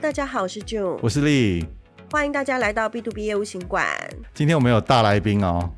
大家好，我是 June，我是丽，欢迎大家来到 B to B 业务行馆。今天我们有大来宾哦。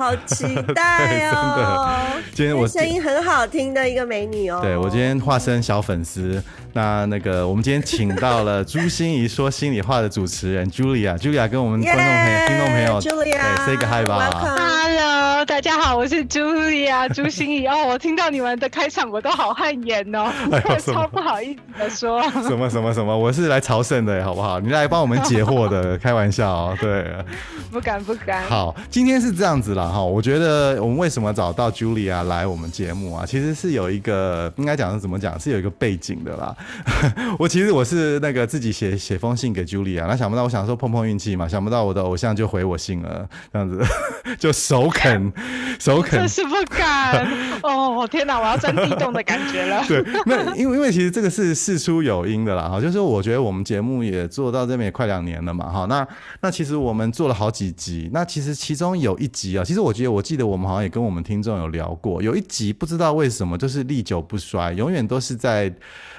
好期待哦！今天我声音很好听的一个美女哦。对，我今天化身小粉丝。那那个，我们今天请到了朱心怡说心里话的主持人 Julia，Julia 跟我们观众朋友、听众朋友，Julia，对，say 个 hi 吧。Hello，大家好，我是 Julia 朱心怡哦。我听到你们的开场，我都好汗颜哦，我 超不好意思的说。什么什么什么？我是来朝圣的，好不好？你来帮我们解惑的，开玩笑哦。对，不敢不敢。好，今天是这样子啦。哈，我觉得我们为什么找到 Julia 来我们节目啊？其实是有一个应该讲是怎么讲，是有一个背景的啦。我其实我是那个自己写写封信给 Julia，那想不到我想说碰碰运气嘛，想不到我的偶像就回我信了，这样子 就首肯首肯，这是不敢哦！天哪，我要钻地洞的感觉了。对，那因为因为其实这个是事出有因的啦，哈，就是我觉得我们节目也做到这边也快两年了嘛，哈，那那其实我们做了好几集，那其实其中有一集啊，其实我觉得我。我记得我们好像也跟我们听众有聊过，有一集不知道为什么就是历久不衰，永远都是在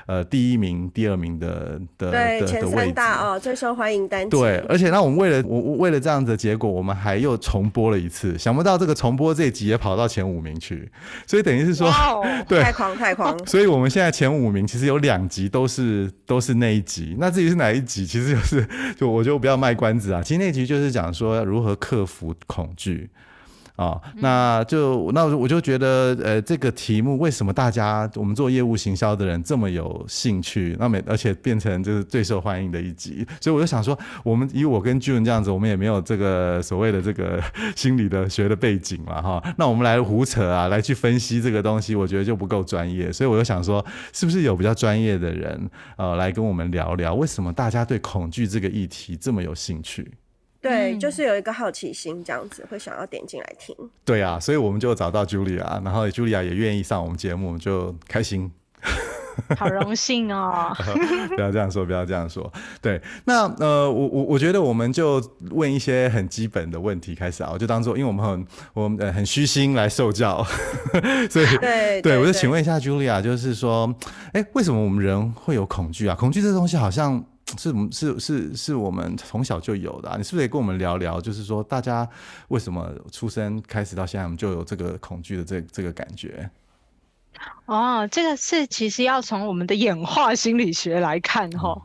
呃第一名、第二名的的对的前三大哦最受欢迎单集。对，而且那我们为了我为了这样子的结果，我们还又重播了一次，想不到这个重播这一集也跑到前五名去，所以等于是说，wow, 对，太狂太狂。所以我们现在前五名其实有两集都是都是那一集，那至于是哪一集，其实就是就我就不要卖关子啊，其实那集就是讲说如何克服恐惧。啊、哦，那就那我就觉得，呃，这个题目为什么大家我们做业务行销的人这么有兴趣？那么而且变成就是最受欢迎的一集，所以我就想说，我们以我跟 June 这样子，我们也没有这个所谓的这个心理的学的背景嘛，哈，那我们来胡扯啊，来去分析这个东西，我觉得就不够专业，所以我就想说，是不是有比较专业的人，呃，来跟我们聊聊，为什么大家对恐惧这个议题这么有兴趣？对，就是有一个好奇心，这样子会想要点进来听。对啊，所以我们就找到 Julia，然后 Julia 也愿意上我们节目，就开心。好荣幸哦！不要这样说，不要这样说。对，那呃，我我我觉得我们就问一些很基本的问题开始啊，我就当做，因为我们很我们呃很虚心来受教，所以对对，对，我就请问一下 Julia，就是说，哎，为什么我们人会有恐惧啊？恐惧这东西好像。是是是是我们从小就有的啊，你是不是也跟我们聊聊？就是说，大家为什么出生开始到现在，我们就有这个恐惧的这这个感觉？哦，这个是其实要从我们的演化心理学来看哈。嗯。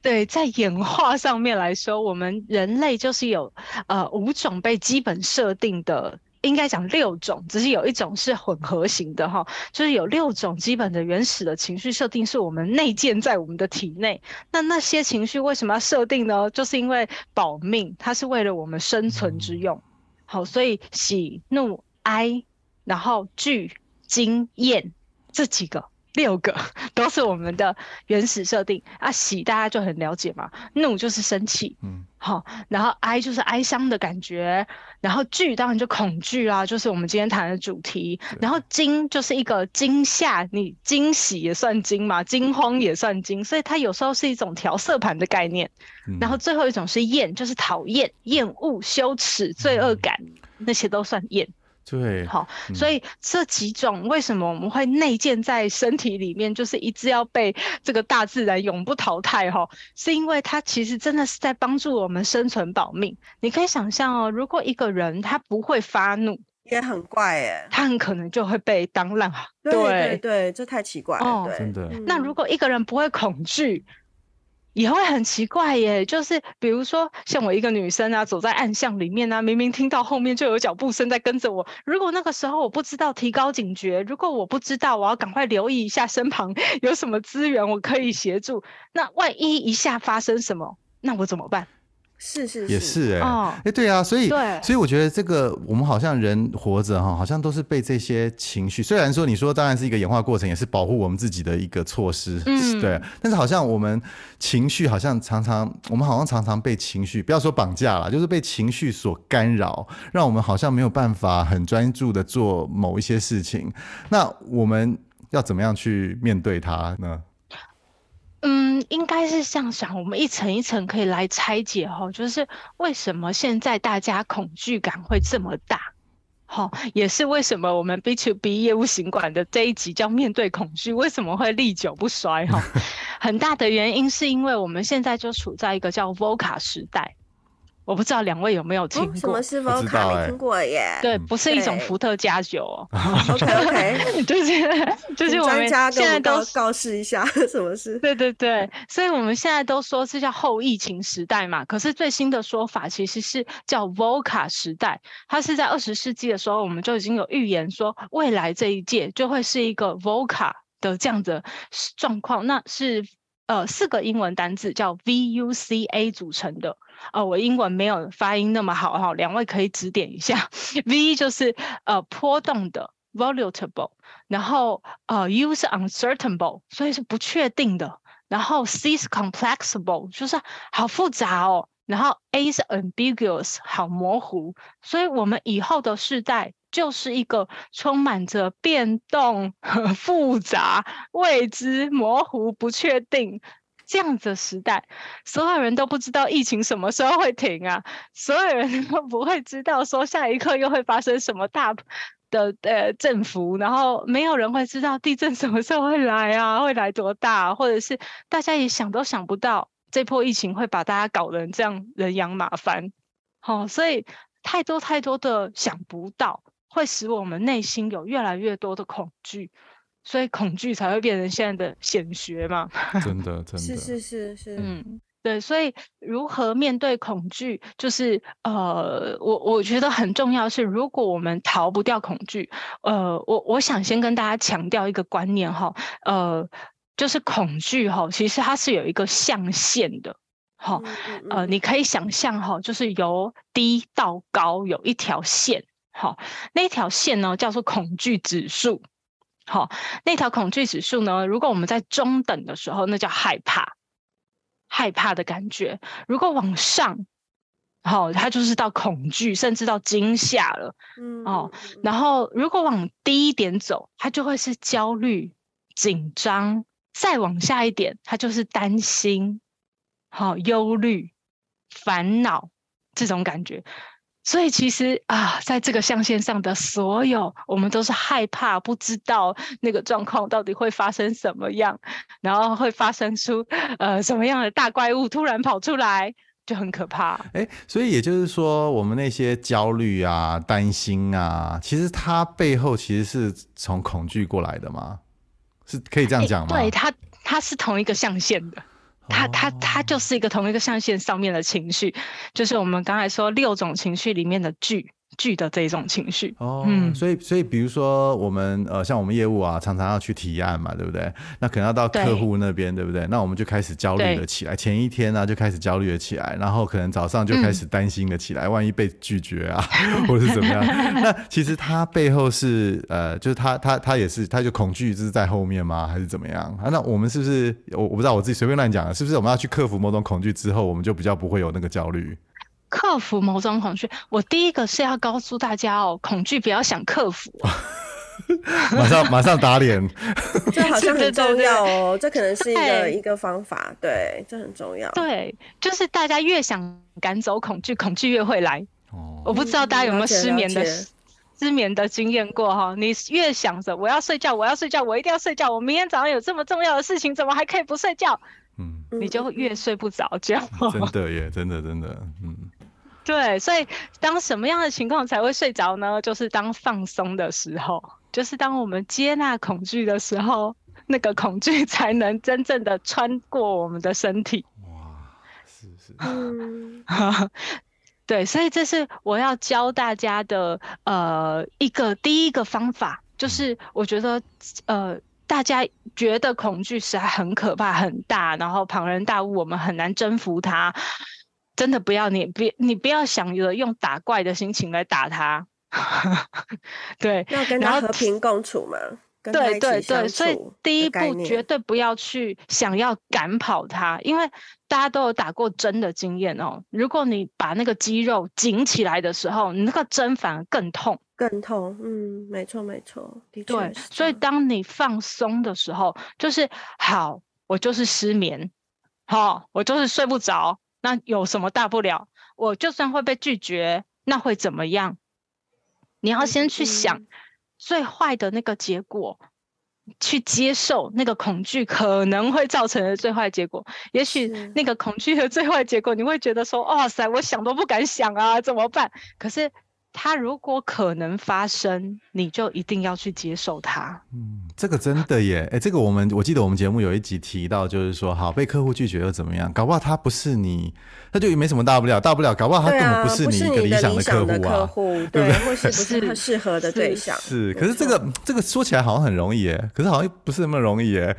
对，在演化上面来说，我们人类就是有呃五种被基本设定的。应该讲六种，只是有一种是混合型的哈，就是有六种基本的原始的情绪设定是我们内建在我们的体内。那那些情绪为什么要设定呢？就是因为保命，它是为了我们生存之用。好，所以喜怒哀，然后惧惊厌这几个。六个 都是我们的原始设定。啊，喜大家就很了解嘛，怒就是生气，嗯，好，然后哀就是哀伤的感觉，然后惧当然就恐惧啦，就是我们今天谈的主题，然后惊就是一个惊吓，你惊喜也算惊嘛，惊慌也算惊，所以它有时候是一种调色盘的概念，嗯，然后最后一种是厌，就是讨厌、厌恶、羞耻、罪恶感，嗯，那些都算厌。对，好，所以这几种为什么我们会内建在身体里面，就是一直要被这个大自然永不淘汰哈，是因为它其实真的是在帮助我们生存保命。你可以想象哦，如果一个人他不会发怒，也很怪哎，他很可能就会被当烂。对对对，这太奇怪了，哦，真的。那如果一个人不会恐惧，也会很奇怪耶，就是比如说像我一个女生啊，走在暗巷里面啊，明明听到后面就有脚步声在跟着我。如果那个时候我不知道提高警觉，如果我不知道我要赶快留意一下身旁有什么资源我可以协助，那万一一下发生什么，那我怎么办？是是是，也是哎、欸，哎、哦欸、对啊，所以所以我觉得这个我们好像人活着哈，好像都是被这些情绪。虽然说你说当然是一个演化过程，也是保护我们自己的一个措施，嗯，对。但是好像我们情绪好像常常，我们好像常常被情绪，不要说绑架了，就是被情绪所干扰，让我们好像没有办法很专注的做某一些事情。那我们要怎么样去面对它呢？嗯，应该是这样想，我们一层一层可以来拆解哈，就是为什么现在大家恐惧感会这么大，好，也是为什么我们 B to B 业务行管的这一集叫面对恐惧，为什么会历久不衰哈？很大的原因是因为我们现在就处在一个叫 VOCA 时代。我不知道两位有没有听过？什么是 Vodka？没听过耶。对，不是一种伏特加酒哦。OK OK，就是就是我们现在都告示一下 什么是。对对对，所以我们现在都说是叫后疫情时代嘛。可是最新的说法其实是叫 VOCA 时代。它是在二十世纪的时候，我们就已经有预言说，未来这一届就会是一个 VOCA 的这样的状况。那是呃四个英文单字叫 VUCA 组成的。哦，我英文没有发音那么好哈，两位可以指点一下。V 就是呃波动的 volatile，然后呃 U 是 uncertainable，所以是不确定的。然后 C 是 complexable，就是好复杂哦。然后 A 是 ambiguous，好模糊。所以我们以后的世代就是一个充满着变动、复杂、未知、模糊、不确定。这样子的时代，所有人都不知道疫情什么时候会停啊，所有人都不会知道说下一刻又会发生什么大的呃振幅，然后没有人会知道地震什么时候会来啊，会来多大，或者是大家也想都想不到这波疫情会把大家搞成这样人仰马翻，好、哦，所以太多太多的想不到，会使我们内心有越来越多的恐惧。所以恐惧才会变成现在的显学嘛？真的，真的是是是是，嗯，对。所以如何面对恐惧，就是呃，我我觉得很重要是，如果我们逃不掉恐惧，呃，我我想先跟大家强调一个观念哈，呃，就是恐惧哈，其实它是有一个象限的，哈，呃，你可以想象哈，就是由低到高有一条线，哈，那条线呢叫做恐惧指数。好，那条恐惧指数呢？如果我们在中等的时候，那叫害怕，害怕的感觉。如果往上，好，它就是到恐惧，甚至到惊吓了。嗯，哦，然后如果往低一点走，它就会是焦虑、紧张；再往下一点，它就是担心、好、忧虑、烦恼这种感觉。所以其实啊，在这个象限上的所有，我们都是害怕，不知道那个状况到底会发生什么样，然后会发生出呃什么样的大怪物突然跑出来，就很可怕。哎、欸，所以也就是说，我们那些焦虑啊、担心啊，其实它背后其实是从恐惧过来的吗？是可以这样讲吗？欸、对，它它是同一个象限的。它它它就是一个同一个象限上面的情绪，就是我们刚才说六种情绪里面的惧。剧的这一种情绪哦，嗯，所以所以比如说我们呃，像我们业务啊，常常要去提案嘛，对不对？那可能要到客户那边，对，不对？那我们就开始焦虑了起来，前一天呢、啊、就开始焦虑了起来，然后可能早上就开始担心了起来，嗯、万一被拒绝啊，或者是怎么样？那其实他背后是呃，就是他他他也是，他就恐惧就是在后面吗？还是怎么样？啊，那我们是不是我我不知道，我自己随便乱讲，是不是我们要去克服某种恐惧之后，我们就比较不会有那个焦虑？克服某种恐惧，我第一个是要告诉大家哦，恐惧不要想克服，马上马上打脸，这好像很重要哦，这可能是一个一个方法，对，这很重要，对，就是大家越想赶走恐惧，恐惧越会来。哦，我不知道大家有没有失眠的失眠的经验过哈？你越想着我要睡觉，我要睡觉，我一定要睡觉，我明天早上有这么重要的事情，怎么还可以不睡觉？嗯，你就越睡不着觉。真的耶，真的真的，嗯。对，所以当什么样的情况才会睡着呢？就是当放松的时候，就是当我们接纳恐惧的时候，那个恐惧才能真正的穿过我们的身体。哇，是是，嗯，对，所以这是我要教大家的呃一个第一个方法，就是我觉得呃大家觉得恐惧实在很可怕、很大，然后庞然大物，我们很难征服它。真的不要你别你不要想着用打怪的心情来打他，对，要跟他和平共处嘛。对对对，所以第一步绝对不要去想要赶跑他，因为大家都有打过针的经验哦。如果你把那个肌肉紧起来的时候，你那个针反而更痛，更痛。嗯，没错没错，的确。对，所以当你放松的时候，就是好，我就是失眠，好，我就是睡不着。那有什么大不了？我就算会被拒绝，那会怎么样？你要先去想最坏的那个结果，去接受那个恐惧可能会造成的最坏结果。也许那个恐惧的最坏结果，你会觉得说：“哇塞，我想都不敢想啊，怎么办？”可是。它如果可能发生，你就一定要去接受它。嗯，这个真的耶，哎、欸，这个我们我记得我们节目有一集提到，就是说，好被客户拒绝又怎么样？搞不好他不是你，那就没什么大不了，大不了搞不好他根本不是你一个理想的客户啊，对不对？或是 不是他适合的对象？是，可是这个这个说起来好像很容易耶，可是好像又不是那么容易耶。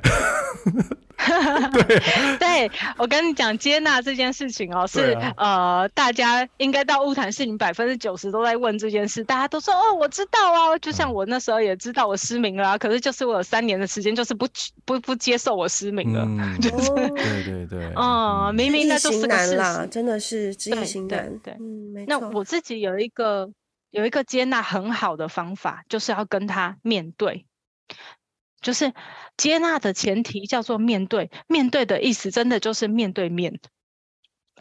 对，对，我跟你讲，接纳这件事情哦，是、啊、呃，大家应该到物谈室，你百分之九十都在问这件事，大家都说哦，我知道啊，就像我那时候也知道我失明了、啊，可是就是我有三年的时间就是不不不接受我失明了，嗯、就是对对对，嗯，明明那就是个事实，真的是知易行难，对，对，对，嗯，没错。那我自己有一个有一个接纳很好的方法，就是要跟他面对。就是接纳的前提叫做面对，面对的意思真的就是面对面。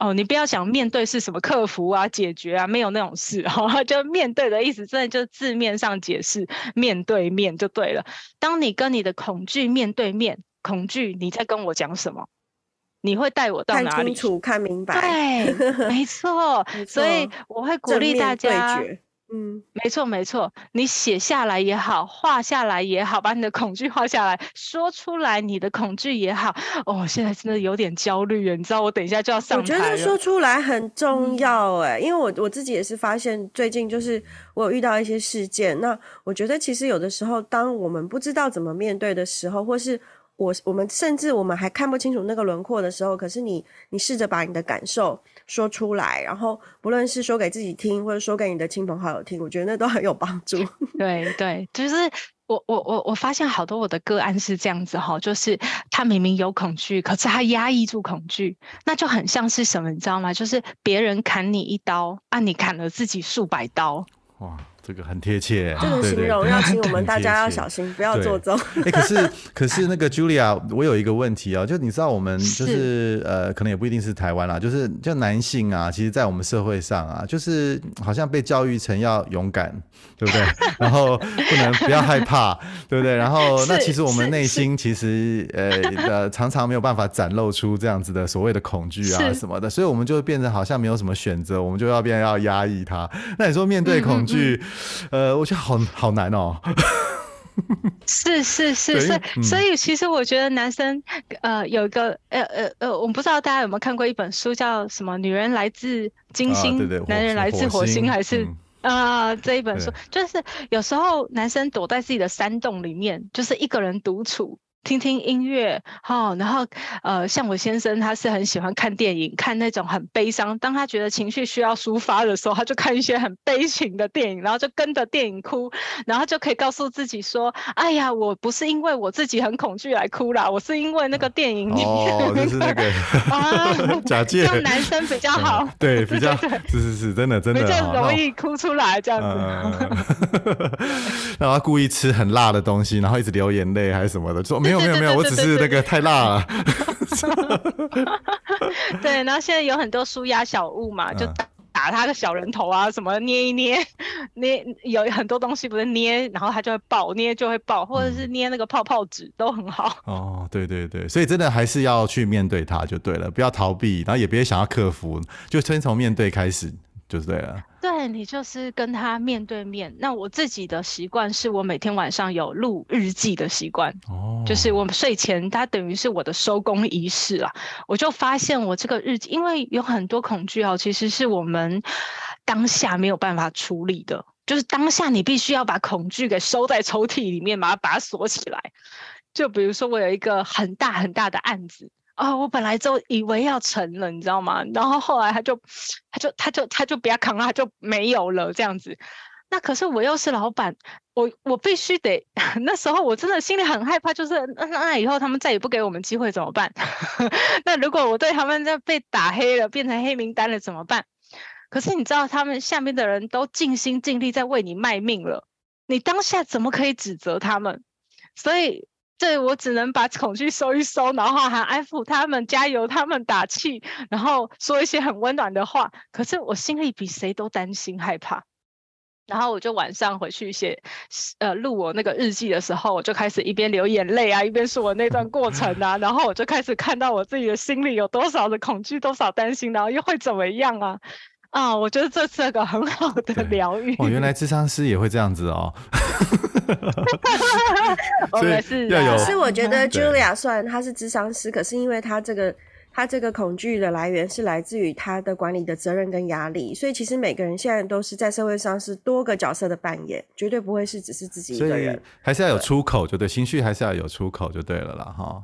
哦，你不要想面对是什么克服啊、解决啊，没有那种事。哦，就面对的意思真的就字面上解释，面对面就对了。当你跟你的恐惧面对面，恐惧你在跟我讲什么？你会带我到哪里？看清楚、看明白。对，没错。所以我会鼓励大家。嗯，没错没错，你写下来也好，画下来也好，把你的恐惧画下来，说出来你的恐惧也好。哦，现在真的有点焦虑，你知道，我等一下就要上。我觉得说出来很重要，哎，因为我我自己也是发现，最近就是我有遇到一些事件。那我觉得其实有的时候，当我们不知道怎么面对的时候，或是我我们甚至我们还看不清楚那个轮廓的时候，可是你你试着把你的感受。说出来，然后不论是说给自己听，或者说给你的亲朋好友听，我觉得那都很有帮助。对对，就是我我我我发现好多我的个案是这样子哈，就是他明明有恐惧，可是他压抑住恐惧，那就很像是什么，你知道吗？就是别人砍你一刀，啊，你砍了自己数百刀。哇。这个很贴切，这个形容要请我们大家要小心，不要做作。哎，可是 可是那个 Julia，我有一个问题啊，就你知道我们就是，是呃，可能也不一定是台湾啦，就是就男性啊，其实，在我们社会上啊，就是好像被教育成要勇敢，对不对？然后不能不要害怕，对不对？然后那其实我们内心其实呃呃常常没有办法展露出这样子的所谓的恐惧啊什么的，所以我们就变成好像没有什么选择，我们就要变要压抑它。那你说面对恐惧？嗯嗯呃，我觉得好好难哦。是是是，所以、嗯、所以其实我觉得男生呃有一个呃呃呃，我不知道大家有没有看过一本书，叫什么？女人来自金星，啊、对对男人来自火星，还是啊？这一本书就是有时候男生躲在自己的山洞里面，就是一个人独处。听听音乐，好、哦，然后呃，像我先生，他是很喜欢看电影，看那种很悲伤。当他觉得情绪需要抒发的时候，他就看一些很悲情的电影，然后就跟着电影哭，然后就可以告诉自己说：“哎呀，我不是因为我自己很恐惧来哭啦，我是因为那个电影里面。”哦，就是那个啊，假借让男生比较好，嗯、对，比较是是是，真的真的比较容易哭出来这样子。然后他故意吃很辣的东西，然后一直流眼泪还是什么的，说 没有。没有没有，我只是那个太辣了。对，然后现在有很多舒压小物嘛，就打打他个小人头啊，什么捏一捏，捏有很多东西不是捏，然后他就会爆，捏就会爆，或者是捏那个泡泡纸都很好。哦，对对对，所以真的还是要去面对它就对了，不要逃避，然后也别想要克服，就先从面对开始。就是对了，对，你就是跟他面对面。那我自己的习惯是我每天晚上有录日记的习惯，哦，就是我们睡前，它等于是我的收工仪式啦。我就发现我这个日记，因为有很多恐惧哦，其实是我们当下没有办法处理的，就是当下你必须要把恐惧给收在抽屉里面，把它把它锁起来。就比如说我有一个很大很大的案子。哦，我本来就以为要成了，你知道吗？然后后来他就，他就，他就，他就不要扛了，他就没有了这样子。那可是我又是老板，我我必须得。那时候我真的心里很害怕，就是那那以后他们再也不给我们机会怎么办？那如果我对他们在被打黑了，变成黑名单了怎么办？可是你知道，他们下面的人都尽心尽力在为你卖命了，你当下怎么可以指责他们？所以。对，我只能把恐惧收一收，然后还安抚他们，加油他们，打气，然后说一些很温暖的话。可是我心里比谁都担心害怕，然后我就晚上回去写，呃，录我那个日记的时候，我就开始一边流眼泪啊，一边说我那段过程啊，然后我就开始看到我自己的心里有多少的恐惧，多少担心，然后又会怎么样啊？啊，我觉得这是个很好的疗愈。哦，原来智商师也会这样子哦。我们是要有，是我觉得 Julia 虽然她是智商师，可是因为她这个。他这个恐惧的来源是来自于他的管理的责任跟压力，所以其实每个人现在都是在社会上是多个角色的扮演，绝对不会是只是自己一个人，还是要有出口，就对，情绪还是要有出口就对了啦，哈。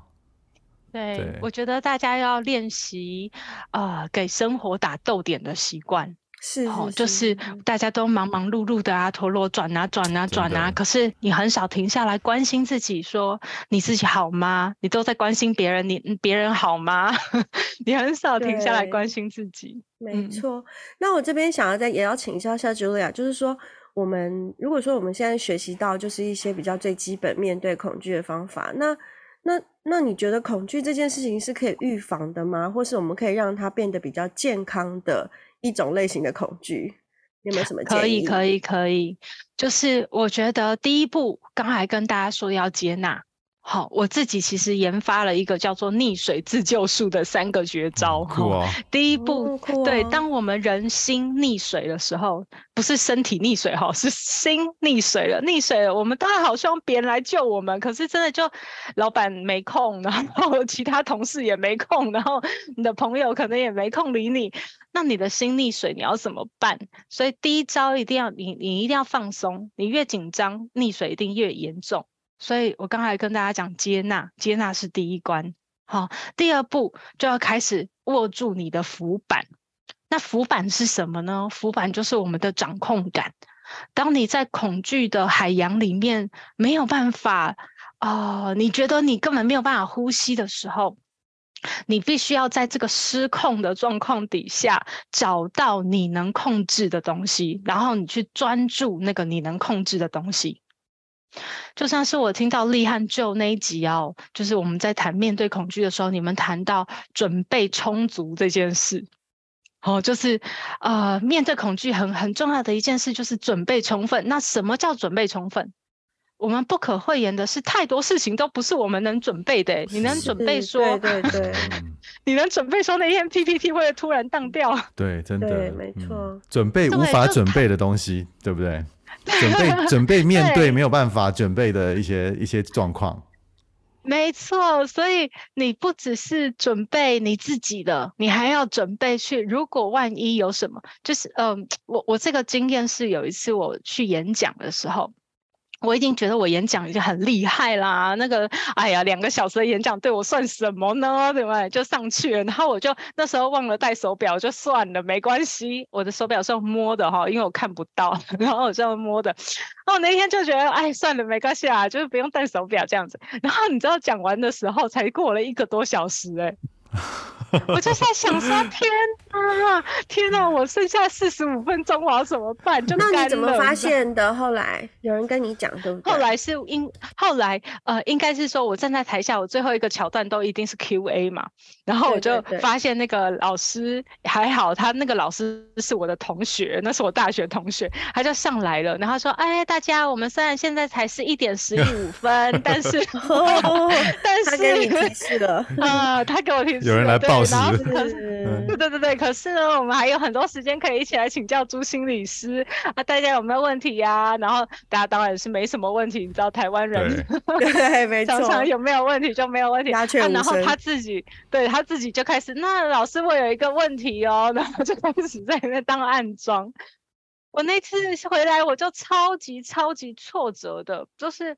对，对我觉得大家要练习，呃，给生活打逗点的习惯。是，是，是，就是大家都忙忙碌碌的啊，陀螺转啊转啊转啊，可是你很少停下来关心自己，说你自己好吗？你都在关心别人，你别人好吗？你很少停下来关心自己。没错。嗯、那我这边想要再也要请教一下 Julia，就是说，我们如果说我们现在学习到就是一些比较最基本面对恐惧的方法，那那那你觉得恐惧这件事情是可以预防的吗？或是我们可以让它变得比较健康的？一种类型的恐惧，有没有什么建议？可以，可以，可以。就是我觉得第一步，刚才跟大家说要接纳。好，我自己其实研发了一个叫做溺水自救术的三个绝招。第一步，对，当我们人心溺水的时候，不是身体溺水哈，是心溺水了。溺水了，我们当然好希望别人来救我们，可是真的就老板没空，然后其他同事也没空，然后你的朋友可能也没空理你，那你的心溺水，你要怎么办？所以第一招一定要你，你一定要放松，你越紧张，溺水一定越严重。所以我刚才跟大家讲，接纳，接纳是第一关。好，第二步就要开始握住你的浮板。那浮板是什么呢？浮板就是我们的掌控感。当你在恐惧的海洋里面没有办法，啊、你觉得你根本没有办法呼吸的时候，你必须要在这个失控的状况底下找到你能控制的东西，然后你去专注那个你能控制的东西。就像是我听到厉和 Joe 那一集哦，就是我们在谈面对恐惧的时候，你们谈到准备充足这件事，哦，就是呃，面对恐惧很很重要的一件事就是准备充分。那什么叫准备充分？我们不可讳言的是，太多事情都不是我们能准备的。你能准备说，对对对，你能准备说那天 PPT 会突然荡掉？对，真的，对，没错，嗯，准备无法准备的东西，对，对不对？准备准备面对没有办法准备的一些一些状况，没错。所以你不只是准备你自己的，你还要准备去。如果万一有什么，就是嗯、我我这个经验是有一次我去演讲的时候。我已经觉得我演讲已经很厉害啦，那个，哎呀，两个小时的演讲对我算什么呢？对不对？就上去了，然后我就那时候忘了带手表，就算了，没关系。我的手表是用摸的哈，因为我看不到，然后我是用摸的。然后那天就觉得，哎，算了，没关系啊，就是不用带手表这样子。然后你知道讲完的时候才过了一个多小时，欸，哎。我就在想说，天啊，天啊，我剩下四十五分钟，我要怎么办？就 那你怎么发现的？后来有人跟你讲，对不对？后来是因后来呃，应该是说我站在台下，我最后一个桥段都一定是 Q&A 嘛，然后我就发现那个老师还好，他那个老师是我的同学，那是我大学同学，他就上来了，然后说：“哎，大家，我们虽然现在才是一点十五分，但是，但是他给你提示了啊，他给我提示，有人来报。”然后可是，对对对对，可是呢，我们还有很多时间可以一起来请教朱心理师啊，大家有没有问题呀、啊？然后大家当然是没什么问题，你知道台湾人对，对，没错，常常有没有问题就没有问题，啊、然后他自己对他自己就开始，那老师我有一个问题哦，然后就开始在那当暗桩。我那次回来我就超级超级挫折的，就是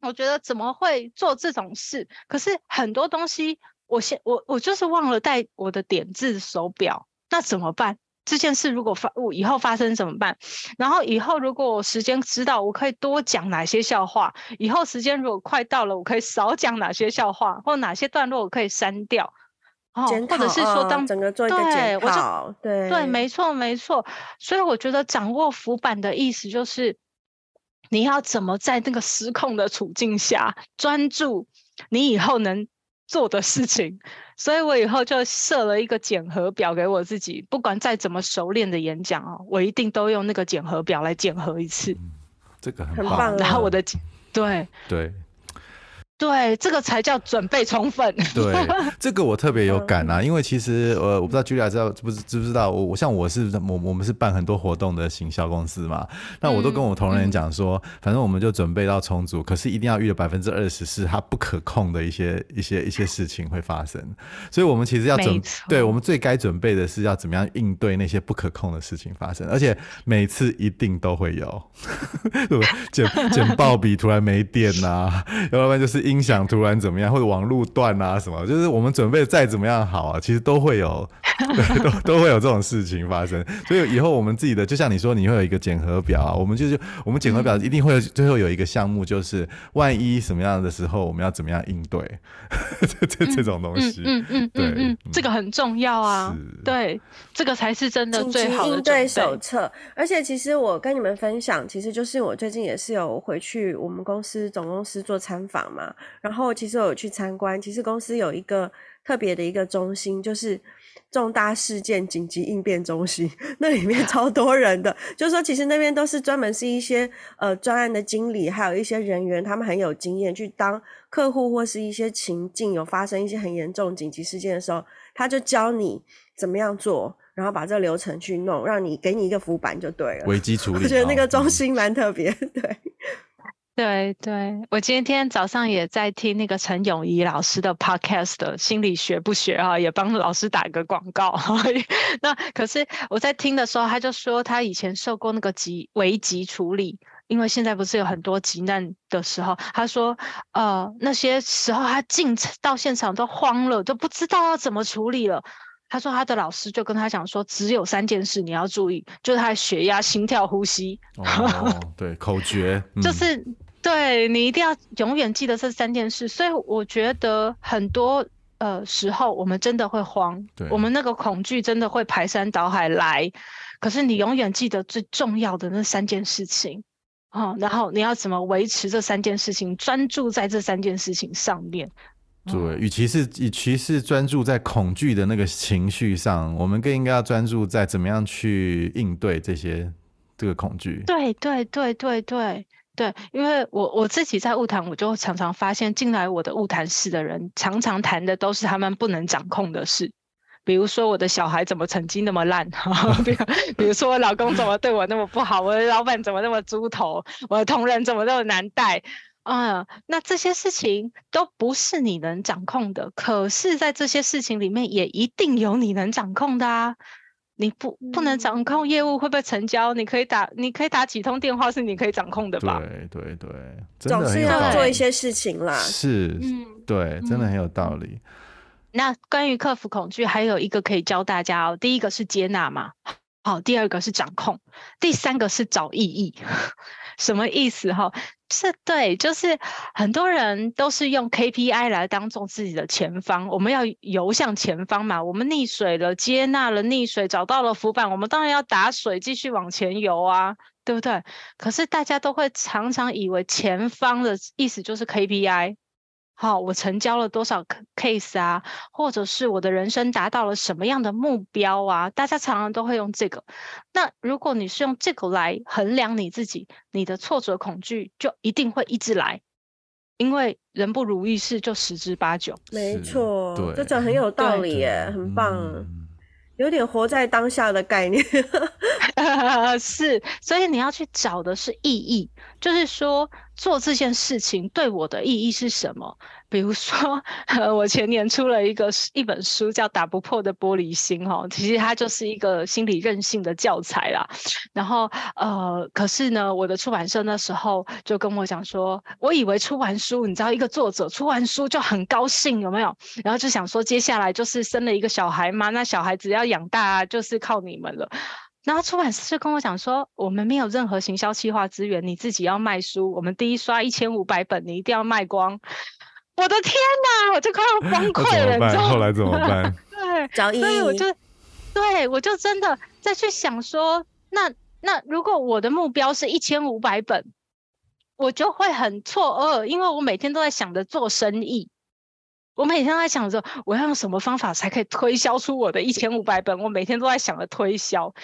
我觉得怎么会做这种事？可是很多东西。我现我我就是忘了带我的点字手表，那怎么办？这件事如果发我以后发生怎么办？然后以后如果我时间知道，我可以多讲哪些笑话？以后时间如果快到了，我可以少讲哪些笑话？或哪些段落我可以删掉？哦，或者是说当、哦、整个做一个检讨，对，我就对对，没错没错。所以我觉得掌握浮板的意思就是，你要怎么在那个失控的处境下专注，你以后能。做的事情，所以我以后就设了一个检核表给我自己，不管再怎么熟练的演讲哦，我一定都用那个检核表来检核一次。嗯、这个很棒，很棒。然后我的对对。对，这个才叫准备充分。对，这个我特别有感啊，因为其实呃，我不知道 Julia 知道不知知不知道，我我像我是我我们是办很多活动的行销公司嘛，那我都跟我同仁讲说，嗯、反正我们就准备到充足，可是一定要预留百分之二十是它不可控的一些一些一些事情会发生，所以我们其实要准，对我们最该准备的是要怎么样应对那些不可控的事情发生，而且每次一定都会有，简简报笔突然没电呐、啊，要不然就是。音响突然怎么样，或者网路断啊什么，就是我们准备再怎么样好啊，其实都会有，都都会有这种事情发生。所以以后我们自己的，就像你说，你会有一个检核表啊，我们就是我们检核表一定会最后有一个项目，就是万一什么样的时候，我们要怎么样应对这这 这种东西。嗯嗯对嗯，这个很重要啊。对，这个才是真的最好的应对手册。而且其实我跟你们分享，其实就是我最近也是有回去我们公司总公司做参访嘛。然后其实我有去参观，其实公司有一个特别的一个中心，就是重大事件紧急应变中心，那里面超多人的，就是说其实那边都是专门是一些呃专案的经理，还有一些人员，他们很有经验，去当客户或是一些情境有发生一些很严重紧急事件的时候，他就教你怎么样做，然后把这个流程去弄，让你给你一个浮板就对了。危机处理，我觉得那个中心蛮特别，嗯、对。对对，我今天早上也在听那个陈永仪老师的 podcast，心理学不学啊，也帮老师打个广告。那可是我在听的时候，他就说他以前受过那个急危急处理，因为现在不是有很多急难的时候，他说呃那些时候他进到现场都慌了，都不知道要怎么处理了。他说他的老师就跟他讲说，只有三件事你要注意，就是他的血压、心跳、呼吸。哦，对，口诀、嗯、就是。对，你一定要永远记得这三件事，所以我觉得很多呃时候我们真的会慌，我们那个恐惧真的会排山倒海来。可是你永远记得最重要的那三件事情，哦，然后你要怎么维持这三件事情，专注在这三件事情上面。对，与其是与其是专注在恐惧的那个情绪上，我们更应该要专注在怎么样去应对这些这个恐惧。对对对对对。对，因为我我自己在晤谈，我就常常发现进来我的晤谈室的人，常常谈的都是他们不能掌控的事，比如说我的小孩怎么成绩那么烂，比如比如说我老公怎么对我那么不好，我的老板怎么那么猪头，我的同仁怎么那么难带，嗯，那这些事情都不是你能掌控的，可是在这些事情里面，也一定有你能掌控的啊。你不不能掌控业务会不会成交？你可以打，你可以打几通电话是你可以掌控的吧？对对对，总是要做一些事情啦。是，嗯，对，真的很有道理。那关于克服恐惧，还有一个可以教大家哦。第一个是接纳嘛，好，第二个是掌控，第三个是找意义。什么意思哈？是对，就是很多人都是用 KPI 来当做自己的前方，我们要游向前方嘛。我们溺水了，接纳了溺水，找到了浮板，我们当然要打水继续往前游啊，对不对？可是大家都会常常以为前方的意思就是 KPI。好，我成交了多少 case 啊？或者是我的人生达到了什么样的目标啊？大家常常都会用这个。那如果你是用这个来衡量你自己，你的挫折恐惧就一定会一直来，因为人不如意事就十之八九。没错，这讲很有道理耶，很棒。嗯有点活在当下的概念，是，所以你要去找的是意义，就是说做这件事情对我的意义是什么？比如说，呃，我前年出了一个一本书，叫《打不破的玻璃心》哈，其实它就是一个心理韧性的教材啦。然后，呃，可是呢，我的出版社那时候就跟我讲说，我以为出完书，你知道，一个作者出完书就很高兴，有没有？然后就想说，接下来就是生了一个小孩嘛，那小孩子要养大，就是靠你们了。然后出版社就跟我讲说，我们没有任何行销企划资源，你自己要卖书，我们第一刷一千五百本，你一定要卖光。我的天哪，我就快要崩溃了，你知道？后来怎么办？对，所以我就，对，我就真的再去想说，那那如果我的目标是一千五百本，我就会很错愕，因为我每天都在想着做生意。我每天都在想着我要用什么方法才可以推销出我的一千五百本，我每天都在想着推销。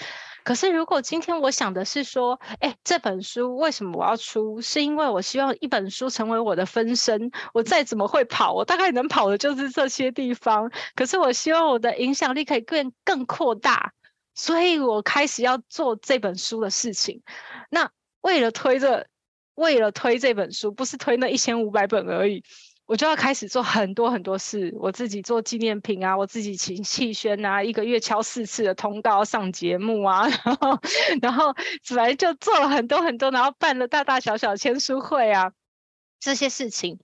可是如果今天我想的是说，哎，这本书为什么我要出？是因为我希望一本书成为我的分身。我再怎么会跑，我大概能跑的就是这些地方。可是我希望我的影响力可以更更扩大，所以我开始要做这本书的事情。那为了推这，为了推这本书，不是推那一千五百本而已。我就要开始做很多很多事，我自己做纪念品啊，我自己请气宣啊，一个月敲四次的通告，上节目啊，然后，然后本来就做了很多很多，然后办了大大小小签书会啊，这些事情。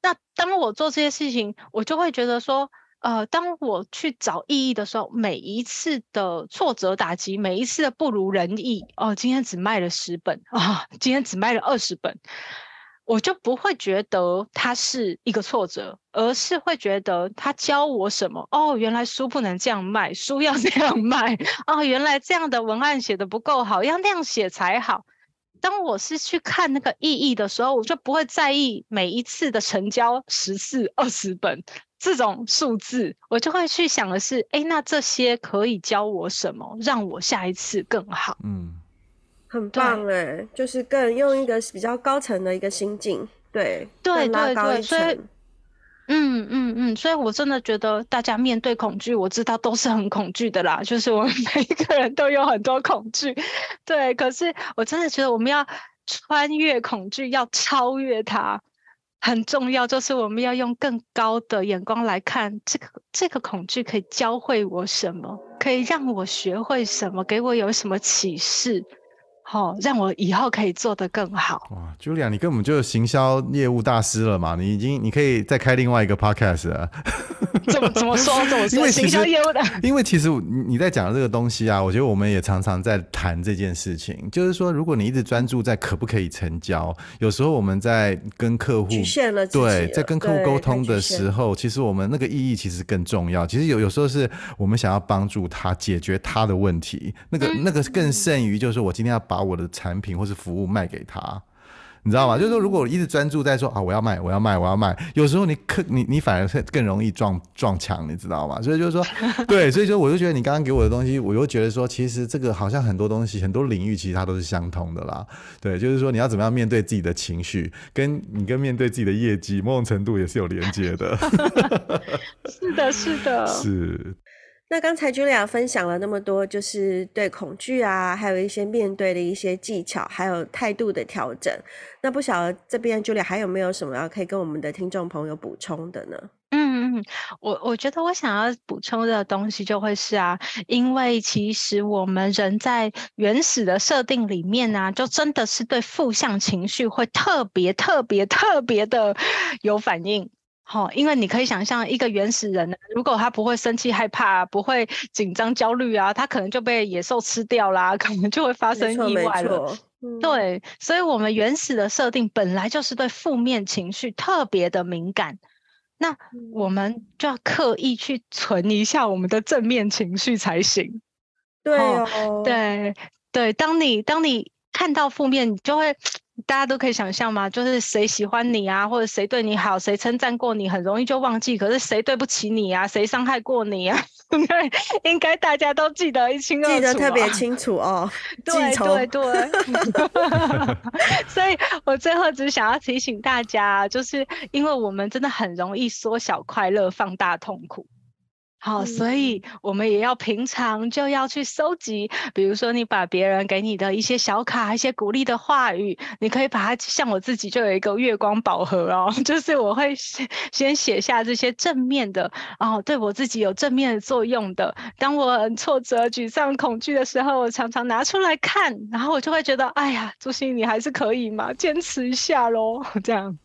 那当我做这些事情，我就会觉得说，呃，当我去找意义的时候，每一次的挫折打击，每一次的不如人意，哦，今天只卖了十本啊，今天只卖了二十本。我就不会觉得它是一个挫折，而是会觉得它教我什么？哦，原来书不能这样卖，书要这样卖。哦，原来这样的文案写得不够好，要那样写才好。当我是去看那个意义的时候，我就不会在意每一次的成交十四、二十本这种数字，我就会去想的是，哎，那这些可以教我什么，让我下一次更好？嗯。很棒哎，就是更用一个比较高层的一个心境，对对对对，所以嗯嗯嗯，所以我真的觉得大家面对恐惧，我知道都是很恐惧的啦，就是我们每一个人都有很多恐惧，对，可是我真的觉得我们要穿越恐惧，要超越它，很重要，就是我们要用更高的眼光来看这个这个恐惧可以教会我什么，可以让我学会什么，给我有什么启示。好、哦，让我以后可以做得更好。哇，Julia，你根本就是行销业务大师了嘛？你已经，你可以再开另外一个 podcast 了。怎么怎么说？怎么说？因为行销业务的，因为其实你你在讲的这个东西啊，我觉得我们也常常在谈这件事情。就是说，如果你一直专注在可不可以成交，有时候我们在跟客户局限了了，对，在跟客户沟通的时候，其实我们那个意义其实更重要。其实有有时候是我们想要帮助他解决他的问题，那个、嗯、那个更胜于就是说我今天要把。把我的产品或是服务卖给他，你知道吗？就是说，如果我一直专注在说啊，我要卖，我要卖，我要卖，有时候你可你你反而更容易撞撞墙，你知道吗？所以就是说，对，所以说我就觉得你刚刚给我的东西，我又觉得说，其实这个好像很多东西，很多领域其实它都是相通的啦。对，就是说你要怎么样面对自己的情绪，跟你跟面对自己的业绩，某种程度也是有连接的。是的，是的，是。那刚才 Julia 分享了那么多，就是对恐惧啊，还有一些面对的一些技巧，还有态度的调整。那不晓得这边 Julia 还有没有什么要可以跟我们的听众朋友补充的呢？嗯嗯，我我觉得我想要补充的东西就会是啊，因为其实我们人在原始的设定里面呢、啊，就真的是对负向情绪会特别特别特别的有反应。好，因为你可以想象一个原始人呢，如果他不会生气、害怕、不会紧张、焦虑啊，他可能就被野兽吃掉啦，可能就会发生意外了。嗯、对，所以我们原始的设定本来就是对负面情绪特别的敏感，那我们就要刻意去存一下我们的正面情绪才行。对哦，对对，当你当你看到负面，你就会。大家都可以想象吗？就是谁喜欢你啊，或者谁对你好，谁称赞过你，很容易就忘记。可是谁对不起你啊？谁伤害过你啊？应 该应该大家都记得一清二楚，啊，记得特别清楚哦。对 对对。所以我最后只想要提醒大家，就是因为我们真的很容易缩小快乐，放大痛苦。好，所以我们也要平常就要去收集，比如说你把别人给你的一些小卡、一些鼓励的话语，你可以把它像我自己就有一个月光宝盒哦，就是我会先写下这些正面的哦，对我自己有正面的作用的。当我很挫折、沮丧、恐惧的时候，我常常拿出来看，然后我就会觉得，哎呀，朱心你还是可以嘛，坚持一下喽，这样。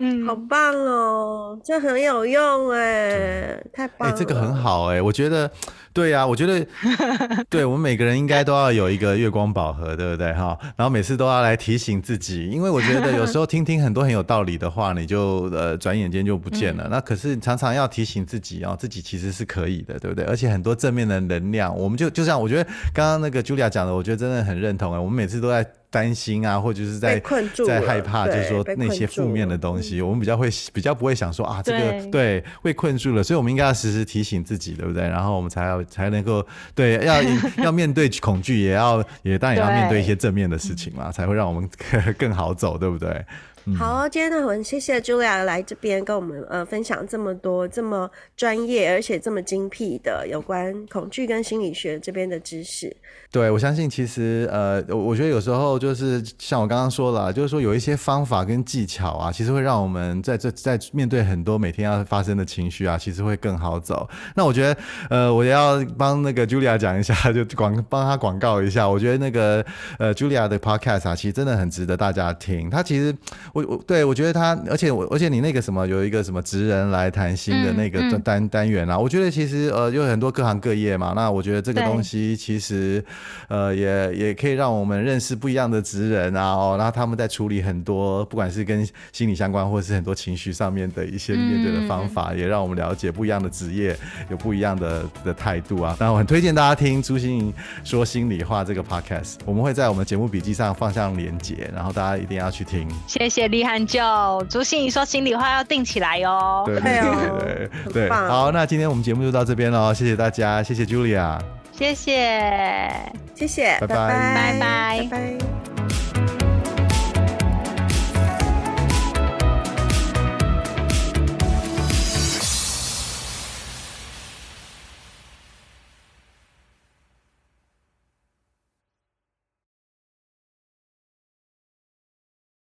嗯，好棒哦，这很有用哎，太棒了。哎、欸，这个很好哎，我觉得。对呀、啊，我觉得，对我们每个人应该都要有一个月光宝盒，对不对哈？然后每次都要来提醒自己，因为我觉得有时候听听很多很有道理的话，你就呃转眼间就不见了。嗯、那可是常常要提醒自己哦，自己其实是可以的，对不对？而且很多正面的能量，我们就就像我觉得刚刚那个 Julia 讲的，我觉得真的很认同哎。我们每次都在。担心啊，或者是在在害怕，就是说那些负面的东西，我们比较会比较不会想说啊，这个对，被困住了，所以我们应该要时时提醒自己，对不对？然后我们才要才能够对要 要面对恐惧，也要也当然也要面对一些正面的事情嘛，才会让我们 更好走，对不对？好，今天呢，很谢谢 Julia 来这边跟我们呃分享这么多这么专业而且这么精辟的有关恐惧跟心理学这边的知识。对，我相信其实呃，我觉得有时候就是像我刚刚说了，就是说有一些方法跟技巧啊，其实会让我们在这在面对很多每天要发生的情绪啊，其实会更好走。那我觉得呃，我要帮那个 Julia 讲一下，就广帮他广告一下。我觉得那个呃 Julia 的 Podcast 啊，其实真的很值得大家听。他其实。我我对我觉得他，而且我而且你那个什么有一个什么职人来谈心的那个单、嗯嗯、单元啊，我觉得其实呃有很多各行各业嘛，那我觉得这个东西其实呃也也可以让我们认识不一样的职人啊哦，然后他们在处理很多不管是跟心理相关或者是很多情绪上面的一些面对的方法，嗯、也让我们了解不一样的职业有不一样的的态度啊。那我很推荐大家听朱心怡说心里话这个 podcast，我们会在我们节目笔记上放上连接，然后大家一定要去听。谢谢。李汉就朱心怡说心里话要定起来哟。对对对对对，好，那今天我们节目就到这边喽，谢谢大家，谢谢。Julia，谢谢，谢谢，拜拜，拜拜，拜拜。